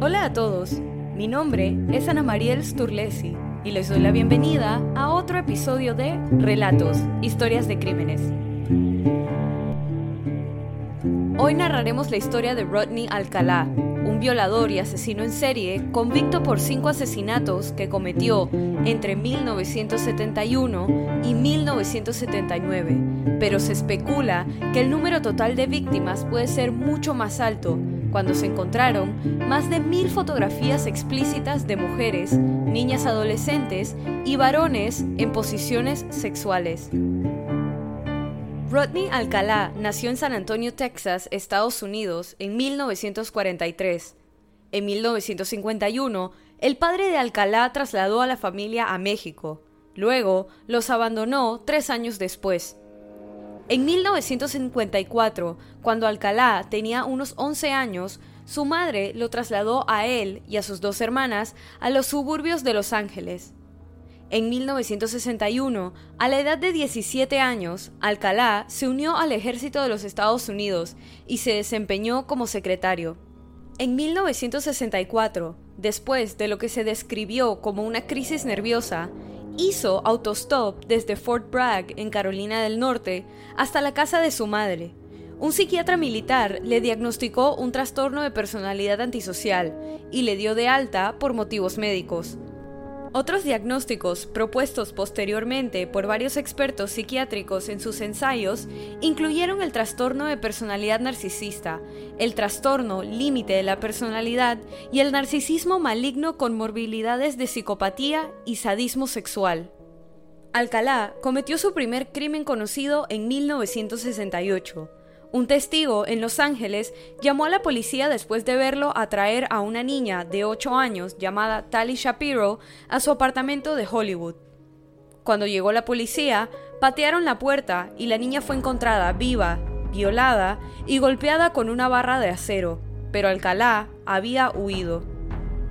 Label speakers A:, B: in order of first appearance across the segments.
A: Hola a todos, mi nombre es Ana Mariel Sturlesi y les doy la bienvenida a otro episodio de Relatos, Historias de Crímenes. Hoy narraremos la historia de Rodney Alcalá, un violador y asesino en serie convicto por cinco asesinatos que cometió entre 1971 y 1979, pero se especula que el número total de víctimas puede ser mucho más alto cuando se encontraron más de mil fotografías explícitas de mujeres, niñas adolescentes y varones en posiciones sexuales. Rodney Alcalá nació en San Antonio, Texas, Estados Unidos, en 1943. En 1951, el padre de Alcalá trasladó a la familia a México. Luego, los abandonó tres años después. En 1954, cuando Alcalá tenía unos 11 años, su madre lo trasladó a él y a sus dos hermanas a los suburbios de Los Ángeles. En 1961, a la edad de 17 años, Alcalá se unió al ejército de los Estados Unidos y se desempeñó como secretario. En 1964, después de lo que se describió como una crisis nerviosa, hizo autostop desde Fort Bragg, en Carolina del Norte, hasta la casa de su madre. Un psiquiatra militar le diagnosticó un trastorno de personalidad antisocial y le dio de alta por motivos médicos. Otros diagnósticos propuestos posteriormente por varios expertos psiquiátricos en sus ensayos incluyeron el trastorno de personalidad narcisista, el trastorno límite de la personalidad y el narcisismo maligno con morbilidades de psicopatía y sadismo sexual. Alcalá cometió su primer crimen conocido en 1968 un testigo en Los Ángeles llamó a la policía después de verlo atraer a una niña de 8 años llamada Tali Shapiro a su apartamento de Hollywood. Cuando llegó la policía, patearon la puerta y la niña fue encontrada viva, violada y golpeada con una barra de acero, pero Alcalá había huido.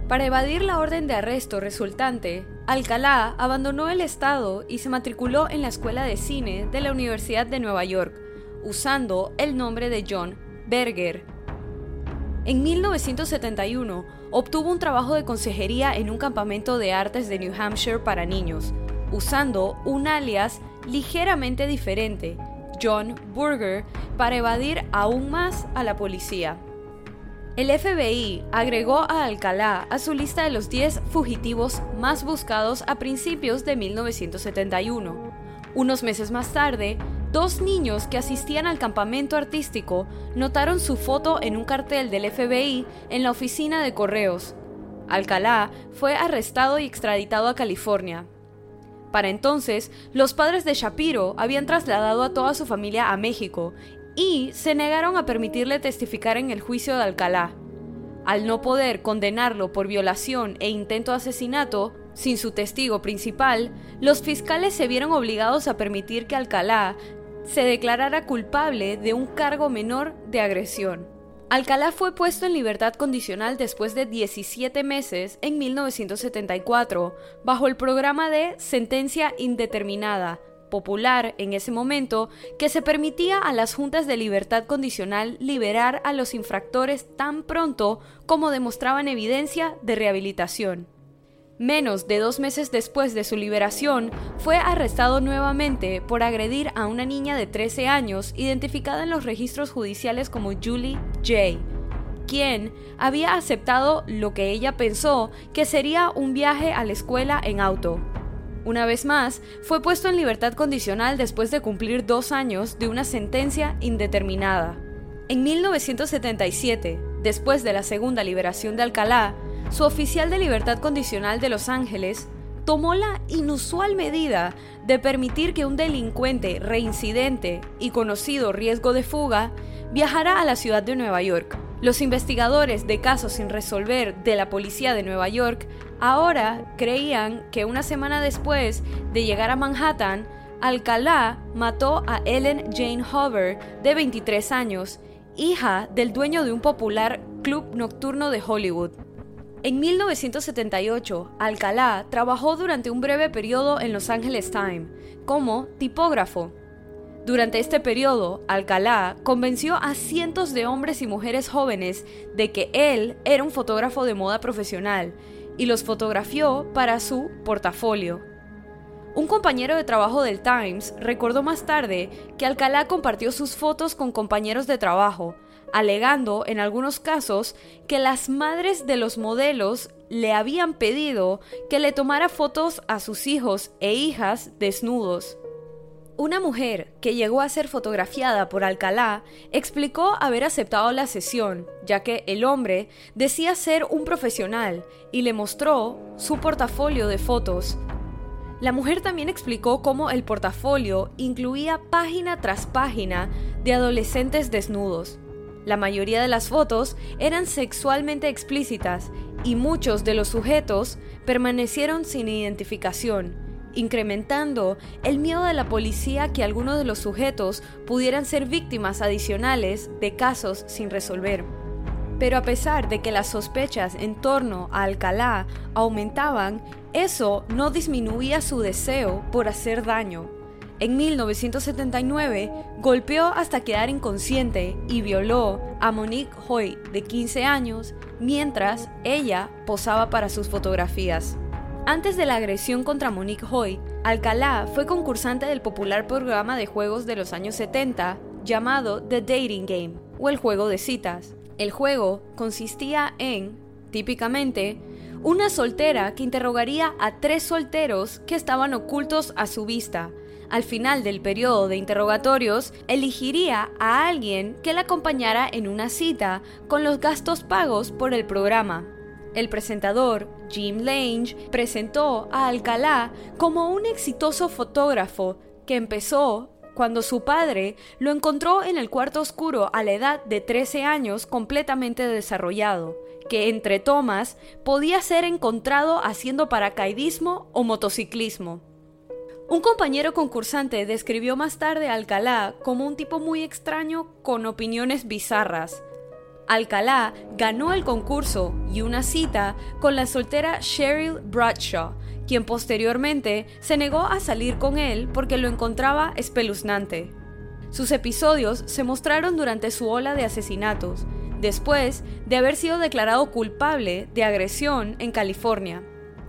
A: Para evadir la orden de arresto resultante, Alcalá abandonó el estado y se matriculó en la Escuela de Cine de la Universidad de Nueva York, usando el nombre de John Berger. En 1971 obtuvo un trabajo de consejería en un campamento de artes de New Hampshire para niños, usando un alias ligeramente diferente, John Burger, para evadir aún más a la policía. El FBI agregó a Alcalá a su lista de los 10 fugitivos más buscados a principios de 1971. Unos meses más tarde, Dos niños que asistían al campamento artístico notaron su foto en un cartel del FBI en la oficina de correos. Alcalá fue arrestado y extraditado a California. Para entonces, los padres de Shapiro habían trasladado a toda su familia a México y se negaron a permitirle testificar en el juicio de Alcalá. Al no poder condenarlo por violación e intento de asesinato, sin su testigo principal, los fiscales se vieron obligados a permitir que Alcalá se declarara culpable de un cargo menor de agresión. Alcalá fue puesto en libertad condicional después de 17 meses en 1974, bajo el programa de sentencia indeterminada, popular en ese momento, que se permitía a las juntas de libertad condicional liberar a los infractores tan pronto como demostraban evidencia de rehabilitación. Menos de dos meses después de su liberación, fue arrestado nuevamente por agredir a una niña de 13 años identificada en los registros judiciales como Julie J., quien había aceptado lo que ella pensó que sería un viaje a la escuela en auto. Una vez más, fue puesto en libertad condicional después de cumplir dos años de una sentencia indeterminada. En 1977, después de la segunda liberación de Alcalá, su oficial de libertad condicional de Los Ángeles tomó la inusual medida de permitir que un delincuente reincidente y conocido riesgo de fuga viajara a la ciudad de Nueva York. Los investigadores de casos sin resolver de la policía de Nueva York ahora creían que una semana después de llegar a Manhattan, Alcalá mató a Ellen Jane Hover, de 23 años, hija del dueño de un popular club nocturno de Hollywood. En 1978, Alcalá trabajó durante un breve periodo en Los Angeles Times como tipógrafo. Durante este periodo, Alcalá convenció a cientos de hombres y mujeres jóvenes de que él era un fotógrafo de moda profesional y los fotografió para su portafolio. Un compañero de trabajo del Times recordó más tarde que Alcalá compartió sus fotos con compañeros de trabajo, alegando en algunos casos que las madres de los modelos le habían pedido que le tomara fotos a sus hijos e hijas desnudos. Una mujer que llegó a ser fotografiada por Alcalá explicó haber aceptado la sesión, ya que el hombre decía ser un profesional y le mostró su portafolio de fotos, la mujer también explicó cómo el portafolio incluía página tras página de adolescentes desnudos. La mayoría de las fotos eran sexualmente explícitas y muchos de los sujetos permanecieron sin identificación, incrementando el miedo de la policía que algunos de los sujetos pudieran ser víctimas adicionales de casos sin resolver. Pero a pesar de que las sospechas en torno a Alcalá aumentaban, eso no disminuía su deseo por hacer daño. En 1979 golpeó hasta quedar inconsciente y violó a Monique Hoy, de 15 años, mientras ella posaba para sus fotografías. Antes de la agresión contra Monique Hoy, Alcalá fue concursante del popular programa de juegos de los años 70 llamado The Dating Game o el juego de citas. El juego consistía en, típicamente, una soltera que interrogaría a tres solteros que estaban ocultos a su vista. Al final del periodo de interrogatorios, elegiría a alguien que la acompañara en una cita con los gastos pagos por el programa. El presentador, Jim Lange, presentó a Alcalá como un exitoso fotógrafo que empezó cuando su padre lo encontró en el cuarto oscuro a la edad de 13 años completamente desarrollado, que entre tomas podía ser encontrado haciendo paracaidismo o motociclismo. Un compañero concursante describió más tarde a Alcalá como un tipo muy extraño con opiniones bizarras. Alcalá ganó el concurso y una cita con la soltera Cheryl Bradshaw, quien posteriormente se negó a salir con él porque lo encontraba espeluznante. Sus episodios se mostraron durante su ola de asesinatos, después de haber sido declarado culpable de agresión en California.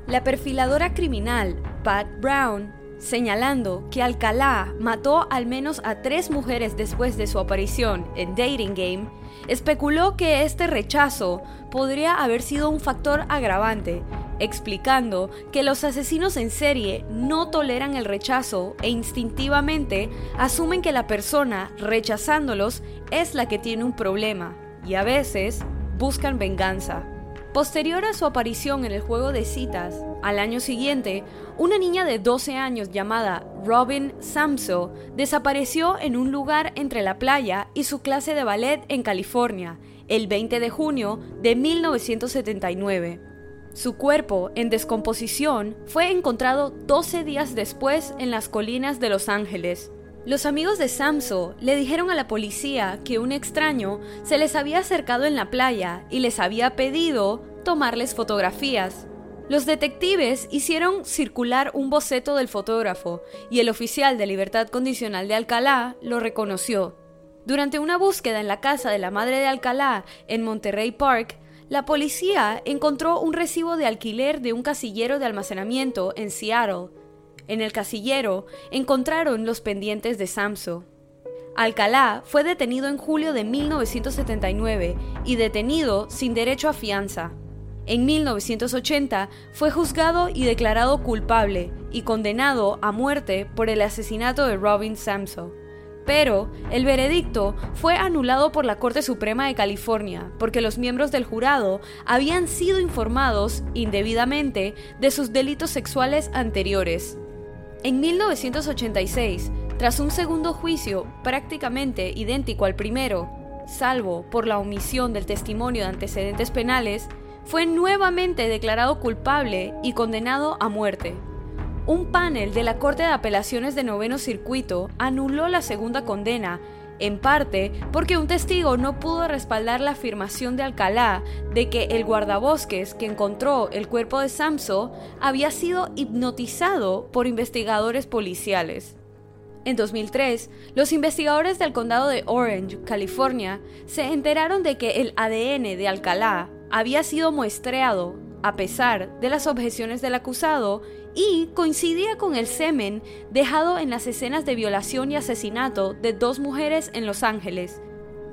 A: La perfiladora criminal Pat Brown, señalando que Alcalá mató al menos a tres mujeres después de su aparición en Dating Game, especuló que este rechazo podría haber sido un factor agravante, explicando que los asesinos en serie no toleran el rechazo e instintivamente asumen que la persona rechazándolos es la que tiene un problema y a veces buscan venganza. Posterior a su aparición en el juego de citas, al año siguiente, una niña de 12 años llamada Robin Samso desapareció en un lugar entre la playa y su clase de ballet en California, el 20 de junio de 1979. Su cuerpo, en descomposición, fue encontrado 12 días después en las colinas de Los Ángeles. Los amigos de Samso le dijeron a la policía que un extraño se les había acercado en la playa y les había pedido tomarles fotografías. Los detectives hicieron circular un boceto del fotógrafo y el oficial de libertad condicional de Alcalá lo reconoció. Durante una búsqueda en la casa de la madre de Alcalá en Monterrey Park, la policía encontró un recibo de alquiler de un casillero de almacenamiento en Seattle en el casillero encontraron los pendientes de Samso. Alcalá fue detenido en julio de 1979 y detenido sin derecho a fianza. En 1980 fue juzgado y declarado culpable y condenado a muerte por el asesinato de Robin Samso. Pero el veredicto fue anulado por la Corte Suprema de California porque los miembros del jurado habían sido informados indebidamente de sus delitos sexuales anteriores. En 1986, tras un segundo juicio prácticamente idéntico al primero, salvo por la omisión del testimonio de antecedentes penales, fue nuevamente declarado culpable y condenado a muerte. Un panel de la Corte de Apelaciones de Noveno Circuito anuló la segunda condena en parte porque un testigo no pudo respaldar la afirmación de Alcalá de que el guardabosques que encontró el cuerpo de Samso había sido hipnotizado por investigadores policiales. En 2003, los investigadores del condado de Orange, California, se enteraron de que el ADN de Alcalá había sido muestreado a pesar de las objeciones del acusado y coincidía con el semen dejado en las escenas de violación y asesinato de dos mujeres en Los Ángeles.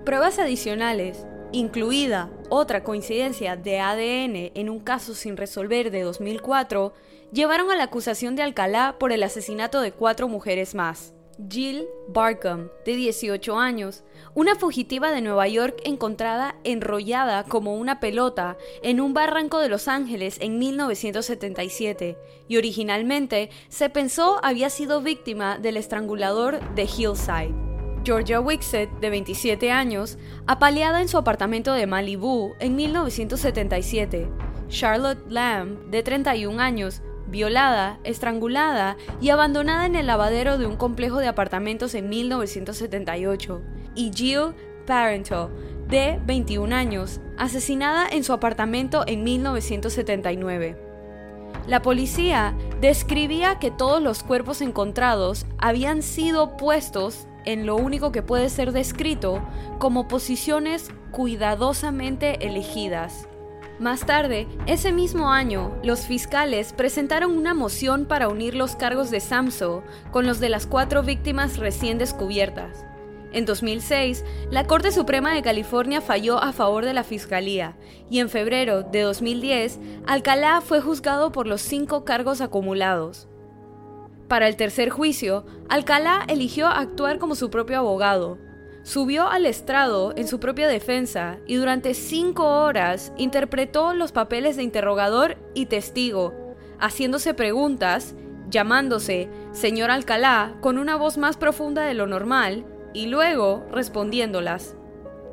A: Pruebas adicionales, incluida otra coincidencia de ADN en un caso sin resolver de 2004, llevaron a la acusación de Alcalá por el asesinato de cuatro mujeres más. Jill Barkham, de 18 años, una fugitiva de Nueva York encontrada enrollada como una pelota en un barranco de Los Ángeles en 1977 y originalmente se pensó había sido víctima del estrangulador de Hillside. Georgia Wixet, de 27 años, apaleada en su apartamento de Malibu en 1977. Charlotte Lamb, de 31 años, violada, estrangulada y abandonada en el lavadero de un complejo de apartamentos en 1978, y Jill Parento, de 21 años, asesinada en su apartamento en 1979. La policía describía que todos los cuerpos encontrados habían sido puestos en lo único que puede ser descrito como posiciones cuidadosamente elegidas más tarde, ese mismo año, los fiscales presentaron una moción para unir los cargos de Samso con los de las cuatro víctimas recién descubiertas. En 2006, la Corte Suprema de California falló a favor de la Fiscalía y en febrero de 2010, Alcalá fue juzgado por los cinco cargos acumulados. Para el tercer juicio, Alcalá eligió actuar como su propio abogado, Subió al estrado en su propia defensa y durante cinco horas interpretó los papeles de interrogador y testigo, haciéndose preguntas, llamándose señor Alcalá con una voz más profunda de lo normal y luego respondiéndolas.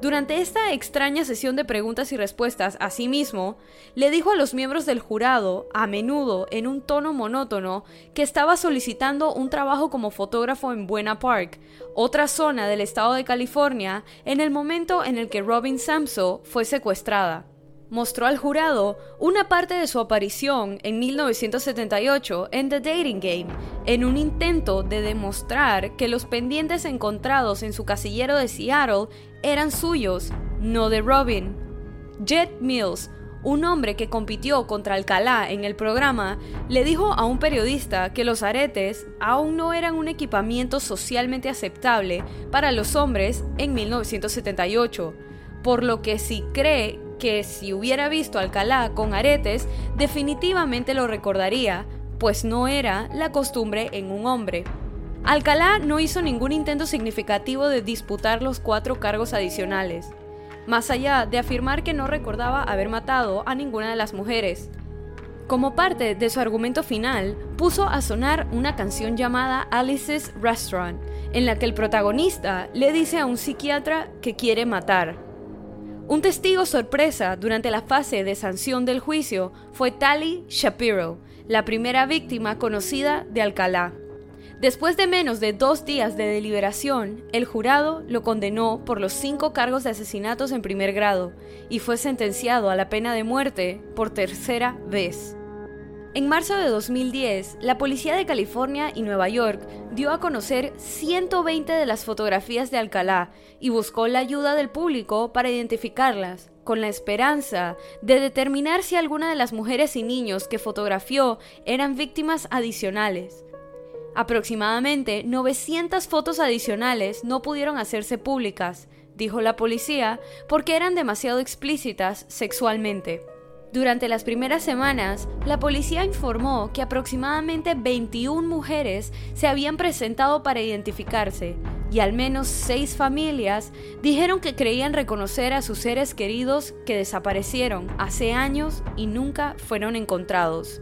A: Durante esta extraña sesión de preguntas y respuestas, asimismo, le dijo a los miembros del jurado, a menudo en un tono monótono, que estaba solicitando un trabajo como fotógrafo en Buena Park, otra zona del estado de California, en el momento en el que Robin Samso fue secuestrada. Mostró al jurado una parte de su aparición en 1978 en The Dating Game, en un intento de demostrar que los pendientes encontrados en su casillero de Seattle eran suyos, no de Robin. Jet Mills, un hombre que compitió contra Alcalá en el programa, le dijo a un periodista que los aretes aún no eran un equipamiento socialmente aceptable para los hombres en 1978, por lo que si cree que si hubiera visto a Alcalá con aretes, definitivamente lo recordaría, pues no era la costumbre en un hombre. Alcalá no hizo ningún intento significativo de disputar los cuatro cargos adicionales, más allá de afirmar que no recordaba haber matado a ninguna de las mujeres. Como parte de su argumento final, puso a sonar una canción llamada Alice's Restaurant, en la que el protagonista le dice a un psiquiatra que quiere matar. Un testigo sorpresa durante la fase de sanción del juicio fue Tali Shapiro, la primera víctima conocida de Alcalá. Después de menos de dos días de deliberación, el jurado lo condenó por los cinco cargos de asesinatos en primer grado y fue sentenciado a la pena de muerte por tercera vez. En marzo de 2010, la Policía de California y Nueva York dio a conocer 120 de las fotografías de Alcalá y buscó la ayuda del público para identificarlas, con la esperanza de determinar si alguna de las mujeres y niños que fotografió eran víctimas adicionales. Aproximadamente 900 fotos adicionales no pudieron hacerse públicas, dijo la policía, porque eran demasiado explícitas sexualmente. Durante las primeras semanas, la policía informó que aproximadamente 21 mujeres se habían presentado para identificarse y al menos seis familias dijeron que creían reconocer a sus seres queridos que desaparecieron hace años y nunca fueron encontrados.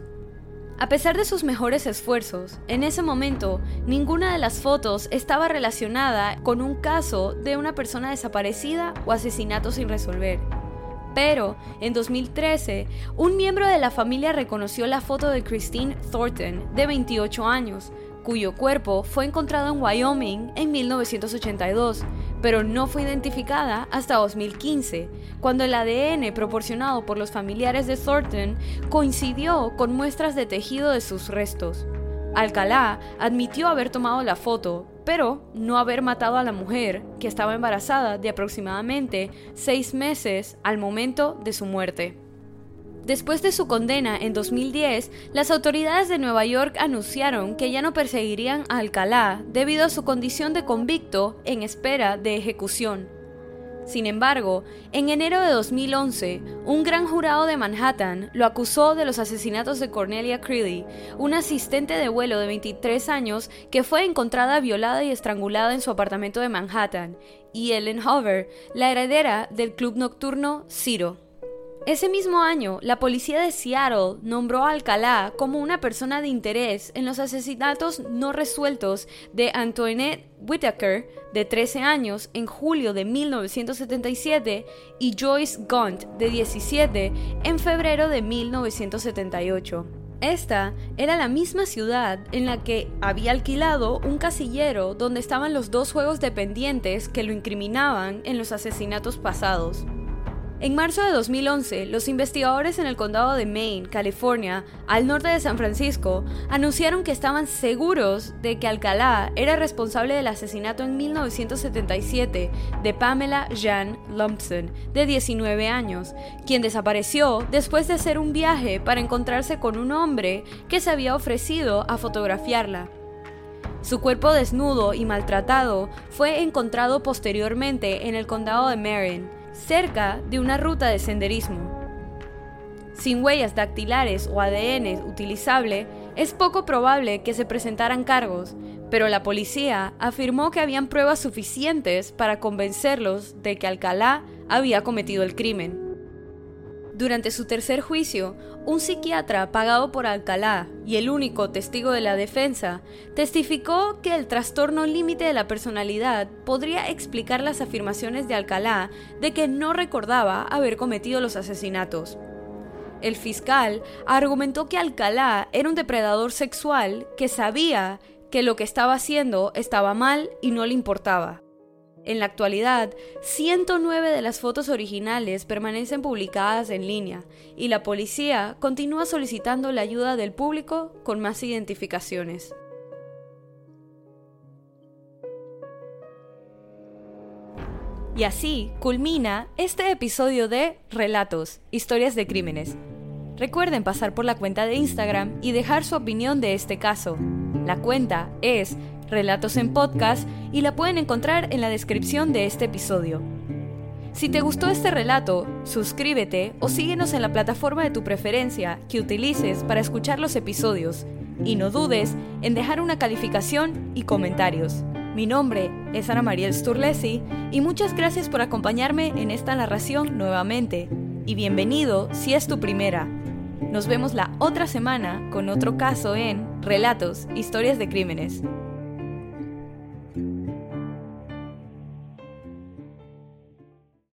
A: A pesar de sus mejores esfuerzos, en ese momento ninguna de las fotos estaba relacionada con un caso de una persona desaparecida o asesinato sin resolver. Pero, en 2013, un miembro de la familia reconoció la foto de Christine Thornton, de 28 años, cuyo cuerpo fue encontrado en Wyoming en 1982, pero no fue identificada hasta 2015, cuando el ADN proporcionado por los familiares de Thornton coincidió con muestras de tejido de sus restos. Alcalá admitió haber tomado la foto, pero no haber matado a la mujer, que estaba embarazada de aproximadamente seis meses al momento de su muerte. Después de su condena en 2010, las autoridades de Nueva York anunciaron que ya no perseguirían a Alcalá debido a su condición de convicto en espera de ejecución. Sin embargo, en enero de 2011, un gran jurado de Manhattan lo acusó de los asesinatos de Cornelia Creeley, una asistente de vuelo de 23 años que fue encontrada violada y estrangulada en su apartamento de Manhattan, y Ellen Hover, la heredera del club nocturno Ciro. Ese mismo año, la policía de Seattle nombró a Alcalá como una persona de interés en los asesinatos no resueltos de Antoinette Whitaker, de 13 años, en julio de 1977, y Joyce Gunt, de 17, en febrero de 1978. Esta era la misma ciudad en la que había alquilado un casillero donde estaban los dos juegos dependientes que lo incriminaban en los asesinatos pasados. En marzo de 2011, los investigadores en el condado de Maine, California, al norte de San Francisco, anunciaron que estaban seguros de que Alcalá era responsable del asesinato en 1977 de Pamela Jean Lumpson, de 19 años, quien desapareció después de hacer un viaje para encontrarse con un hombre que se había ofrecido a fotografiarla. Su cuerpo desnudo y maltratado fue encontrado posteriormente en el condado de Marin, cerca de una ruta de senderismo. Sin huellas dactilares o ADN utilizable, es poco probable que se presentaran cargos, pero la policía afirmó que habían pruebas suficientes para convencerlos de que Alcalá había cometido el crimen. Durante su tercer juicio, un psiquiatra pagado por Alcalá y el único testigo de la defensa testificó que el trastorno límite de la personalidad podría explicar las afirmaciones de Alcalá de que no recordaba haber cometido los asesinatos. El fiscal argumentó que Alcalá era un depredador sexual que sabía que lo que estaba haciendo estaba mal y no le importaba. En la actualidad, 109 de las fotos originales permanecen publicadas en línea y la policía continúa solicitando la ayuda del público con más identificaciones. Y así culmina este episodio de Relatos, historias de crímenes. Recuerden pasar por la cuenta de Instagram y dejar su opinión de este caso. La cuenta es Relatos en Podcast y la pueden encontrar en la descripción de este episodio. Si te gustó este relato, suscríbete o síguenos en la plataforma de tu preferencia que utilices para escuchar los episodios y no dudes en dejar una calificación y comentarios. Mi nombre es Ana María Sturlesi y muchas gracias por acompañarme en esta narración nuevamente. Y bienvenido si es tu primera. Nos vemos la otra semana con otro caso en Relatos, Historias de Crímenes.